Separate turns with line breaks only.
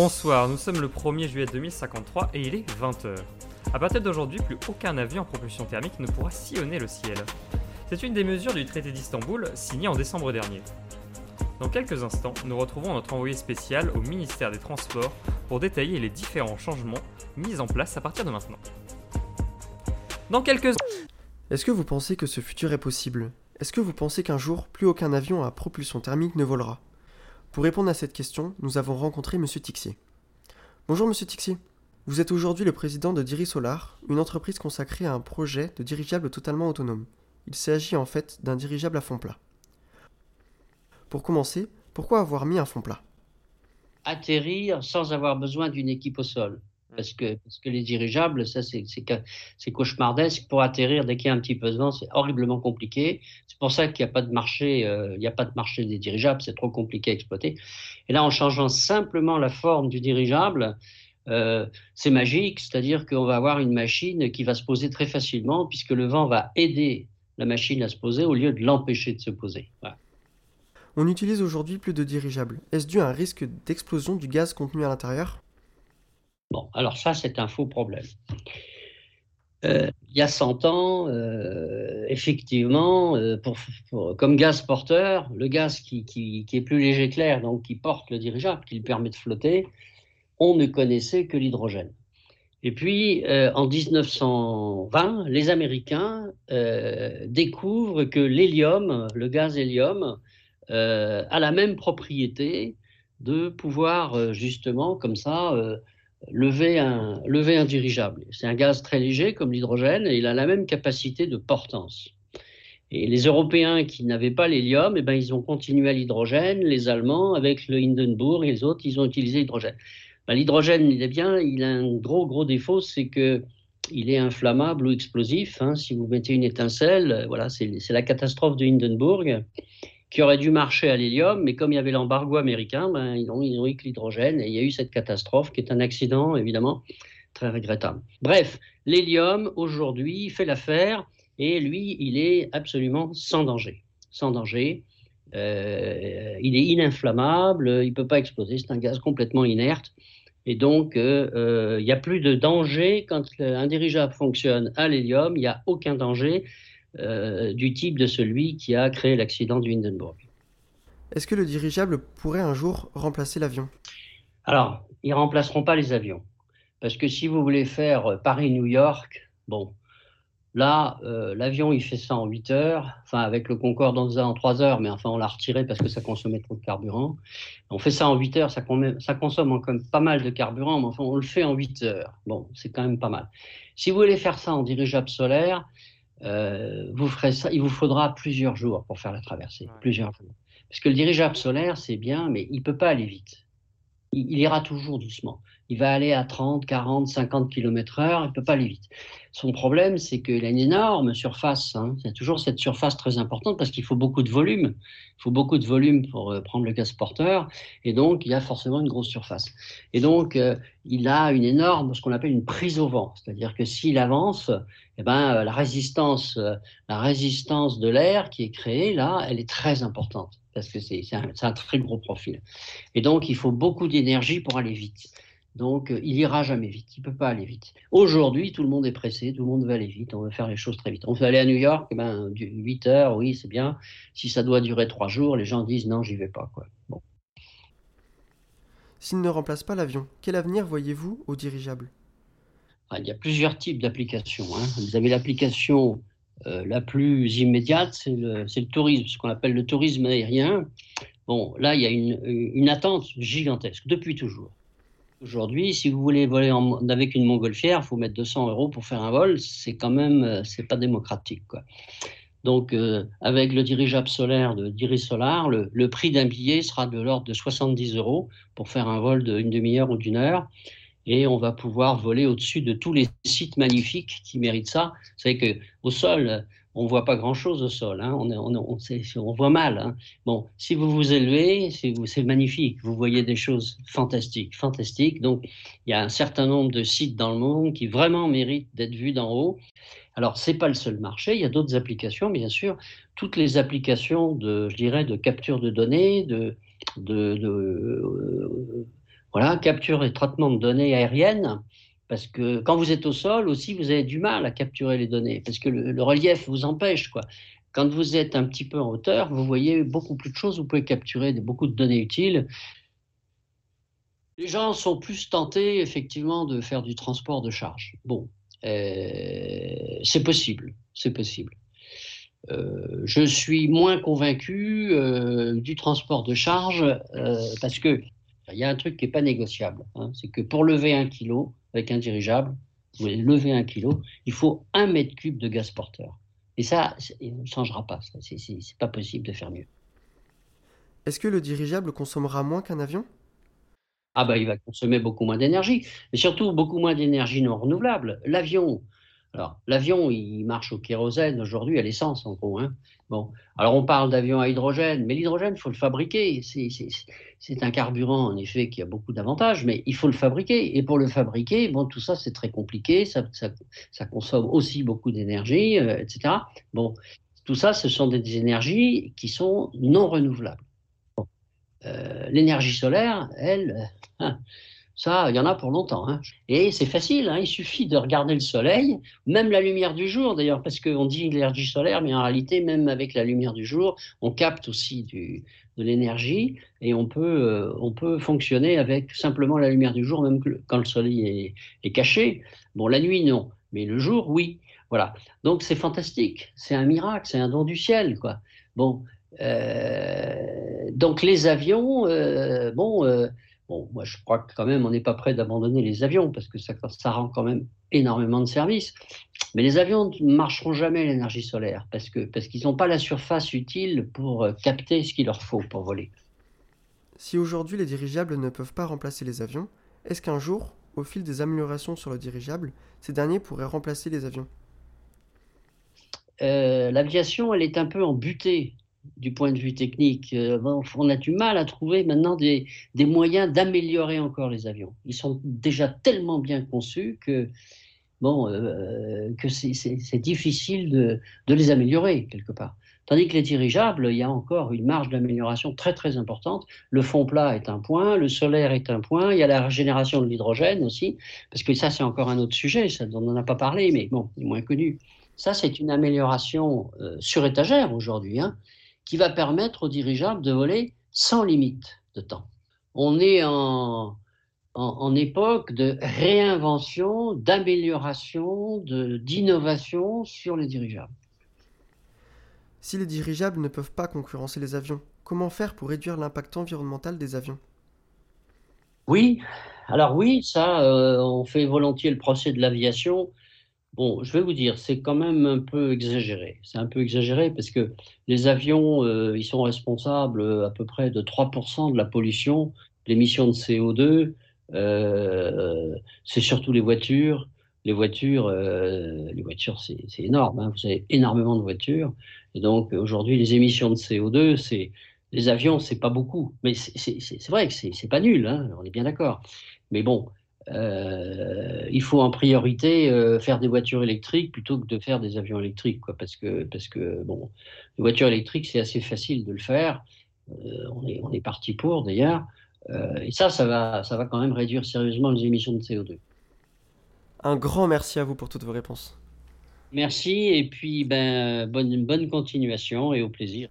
Bonsoir, nous sommes le 1er juillet 2053 et il est 20h. À partir d'aujourd'hui, plus aucun avion en propulsion thermique ne pourra sillonner le ciel. C'est une des mesures du traité d'Istanbul signé en décembre dernier. Dans quelques instants, nous retrouvons notre envoyé spécial au ministère des Transports pour détailler les différents changements mis en place à partir de maintenant. Dans quelques
Est-ce que vous pensez que ce futur est possible? Est-ce que vous pensez qu'un jour, plus aucun avion à propulsion thermique ne volera? Pour répondre à cette question, nous avons rencontré M. Tixier. Bonjour M. Tixier. Vous êtes aujourd'hui le président de Diri Solar, une entreprise consacrée à un projet de dirigeable totalement autonome. Il s'agit en fait d'un dirigeable à fond plat. Pour commencer, pourquoi avoir mis un fond plat?
Atterrir sans avoir besoin d'une équipe au sol. Parce que, parce que les dirigeables, ça c'est cauchemardesque. Pour atterrir, dès qu'il y a un petit peu de vent, c'est horriblement compliqué. C'est pour ça qu'il n'y a pas de marché, euh, il n'y a pas de marché des dirigeables, c'est trop compliqué à exploiter. Et là, en changeant simplement la forme du dirigeable, euh, c'est magique, c'est-à-dire qu'on va avoir une machine qui va se poser très facilement puisque le vent va aider la machine à se poser au lieu de l'empêcher de se poser.
On utilise aujourd'hui plus de dirigeables. Est-ce dû à un risque d'explosion du gaz contenu à l'intérieur?
Bon, alors ça, c'est un faux problème. Euh, il y a 100 ans, euh, effectivement, euh, comme gaz porteur, le gaz qui, est plus léger que l'air, donc qui porte le dirigeable, qui lui permet de flotter, on ne connaissait que l'hydrogène. Et puis, en 1920, les Américains découvrent que l'hélium, le gaz hélium, a la même propriété de pouvoir justement comme ça lever, un, un dirigeable. C'est un gaz très léger comme l'hydrogène et il a la même capacité de portance. Et les Européens qui n'avaient pas l'hélium, eh ben, ils ont continué à l'hydrogène. Les Allemands, avec le Hindenburg et les autres, ils ont utilisé l'hydrogène. Ben, l'hydrogène, il est bien, il a un gros, gros défaut, c'est que il est inflammable ou explosif. Hein. Si vous mettez une étincelle, voilà, c'est la catastrophe de Hindenburg qui aurait dû marcher à l'hélium, mais comme il y avait l'embargo américain, ben, ils, ont, ils ont eu que l'hydrogène et il y a eu cette catastrophe qui est un accident évidemment très regrettable. Bref, l'hélium aujourd'hui fait l'affaire et lui, il est absolument sans danger. Sans danger. Euh, il est ininflammable, il ne peut pas exploser, c'est un gaz complètement inerte. Et donc, euh, euh, il n'y a plus de danger quand un dirigeable fonctionne à l'hélium, il n'y a aucun danger. Euh, du type de celui qui a créé l'accident du Hindenburg.
Est-ce que le dirigeable pourrait un jour remplacer l'avion?
Alors, ils ne remplaceront pas les avions. Parce que si vous voulez faire Paris-New York, bon, là, euh, l'avion, il fait ça en 8 heures. Enfin, avec le Concorde, on faisait en 3 heures, mais enfin, on l'a retiré parce que ça consommait trop de carburant. On fait ça en 8 heures, ça, ça consomme quand même pas mal de carburant, mais enfin, on le fait en 8 heures. Bon, c'est quand même pas mal. Si vous voulez faire ça en dirigeable solaire, euh, vous ferez ça, il vous faudra plusieurs jours pour faire la traversée, plusieurs jours. Parce que le dirigeable solaire, c'est bien, mais il ne peut pas aller vite. Il, ira toujours doucement. Il va aller à 30, 40, 50 km heure, il ne peut pas aller vite. Son problème, c'est qu'il a une énorme surface. Hein. Il y a toujours cette surface très importante parce qu'il faut beaucoup de volume. Il faut beaucoup de volume pour euh, prendre le gaz porteur. Et donc, il y a forcément une grosse surface. Et donc, euh, il a une énorme, ce qu'on appelle une prise au vent. C'est-à-dire que s'il avance, eh ben, euh, la, résistance, la résistance de l'air qui est créée, là, elle est très importante parce que c'est un, un très gros profil. Et donc, il faut beaucoup d'énergie pour aller vite. Donc, euh, il ira jamais vite. Il peut pas aller vite. Aujourd'hui, tout le monde est pressé, tout le monde veut aller vite. On veut faire les choses très vite. On veut aller à New York, eh ben, 8 heures, oui, c'est bien. Si ça doit durer 3 jours, les gens disent non, j'y vais pas. Quoi. Bon.
S'il ne remplace pas l'avion, quel avenir voyez-vous au dirigeable?
Ah, Il y a plusieurs types d'applications. Hein. Vous avez l'application euh, la plus immédiate, c'est le, tourisme, ce qu'on appelle le tourisme aérien. Bon, là, il y a une, attente gigantesque depuis toujours. Aujourd'hui, si vous voulez voler avec une montgolfière, il faut mettre 200 euros pour faire un vol. C'est quand même, euh, c'est pas démocratique. Donc, euh, avec le dirigeable solaire de Dirisolar, le prix d'un billet sera de l'ordre de 70 euros pour faire un vol d'une demi-heure ou d'une heure. Et on va pouvoir voler au-dessus de tous les sites magnifiques qui méritent ça. Vous savez qu'au sol, on ne voit pas grand-chose au sol, hein. on, voit mal. Hein. Bon, si vous vous élevez, c'est magnifique, vous voyez des choses fantastiques, fantastiques. Donc, il y a un certain nombre de sites dans le monde qui vraiment méritent d'être vus d'en haut. Alors, ce n'est pas le seul marché, il y a d'autres applications, bien sûr. Toutes les applications de, je dirais, de capture de données, de, de, de Voilà, capture et traitement de données aériennes, parce que quand vous êtes au sol aussi, vous avez du mal à capturer les données, parce que le, relief vous empêche. Quand vous êtes un petit peu en hauteur, vous voyez beaucoup plus de choses, vous pouvez capturer beaucoup de données utiles. Les gens sont plus tentés, effectivement, de faire du transport de charge. Bon, euh, c'est possible, c'est possible. Euh, je suis moins convaincu euh, du transport de charge parce que il y a un truc qui n'est pas négociable. Hein. c'est que pour lever un kilo avec un dirigeable, vous voulez lever un kilo, il faut un mètre cube de gaz porteur. Et ça, il ne changera pas. Ce n'est pas possible de faire mieux.
Est-ce que le dirigeable consommera moins qu'un avion?
Ah bah, il va consommer beaucoup moins d'énergie, et surtout beaucoup moins d'énergie non renouvelable. L'avion, alors l'avion, il marche au kérosène aujourd'hui, à l'essence en gros. Hein. Bon, alors on parle d'avion à hydrogène, mais l'hydrogène, il faut le fabriquer. C'est un carburant en effet qui a beaucoup d'avantages, mais il faut le fabriquer. Et pour le fabriquer, bon, tout ça c'est très compliqué, ça, consomme aussi beaucoup d'énergie, euh, etc. Bon, tout ça, ce sont des énergies qui sont non renouvelables. Euh, l'énergie solaire, elle, euh, hein, ça, il y en a pour longtemps. Hein. Et c'est facile, hein, il suffit de regarder le soleil, même la lumière du jour d'ailleurs, parce qu'on dit l'énergie solaire, mais en réalité, même avec la lumière du jour, on capte aussi de l'énergie et on peut, euh, on peut fonctionner avec simplement la lumière du jour, même quand le soleil est, caché. Bon, la nuit, non, mais le jour, oui. Voilà. Donc c'est fantastique, c'est un miracle, c'est un don du ciel, quoi. Bon, euh, donc les avions, euh, bon, bon, moi je crois que quand même on n'est pas prêt d'abandonner les avions parce que ça, ça rend quand même énormément de services. Mais les avions ne marcheront jamais l'énergie solaire parce que parce qu'ils n'ont pas la surface utile pour capter ce qu'il leur faut pour voler.
Si aujourd'hui les dirigeables ne peuvent pas remplacer les avions, est-ce qu'un jour, au fil des améliorations sur le dirigeable, ces derniers pourraient remplacer les avions?
L'aviation, elle est un peu en butée du point de vue technique. Euh, on a du mal à trouver maintenant des, moyens d'améliorer encore les avions. Ils sont déjà tellement bien conçus que, bon, euh, que c'est difficile de, les améliorer quelque part. Tandis que les dirigeables, il y a encore une marge d'amélioration très très importante. Le fond plat est un point, le solaire est un point, il y a la régénération de l'hydrogène aussi, parce que ça c'est encore un autre sujet, ça, on n'en a pas parlé, mais bon, il est moins connu. Ça c'est une amélioration euh, sur étagère aujourd'hui. Hein qui va permettre aux dirigeables de voler sans limite de temps. On est en, en, époque de réinvention, d'amélioration, d'innovation sur les dirigeables.
Si les dirigeables ne peuvent pas concurrencer les avions, comment faire pour réduire l'impact environnemental des avions?
Oui, alors oui, ça, euh, on fait volontiers le procès de l'aviation Bon, je vais vous dire, c'est quand même un peu exagéré. C'est un peu exagéré parce que les avions, euh, ils sont responsables à peu près de 3% de la pollution, l'émission de CO2. Euh, c'est surtout les voitures. Les voitures, euh, les voitures, c'est énorme. Hein. Vous avez énormément de voitures. Et donc aujourd'hui, les émissions de CO2, c'est les avions, c'est pas beaucoup. Mais c'est vrai que c'est pas nul. Hein, on est bien d'accord. Mais bon, euh, il faut en priorité euh, faire des voitures électriques plutôt que de faire des avions électriques, quoi, parce que parce que bon, les voitures électriques c'est assez facile de le faire. Euh, on est on est parti pour d'ailleurs, et ça ça va ça va quand même réduire sérieusement les émissions de CO2.
Un grand merci à vous pour toutes vos réponses.
Merci et puis ben bonne bonne continuation et au plaisir.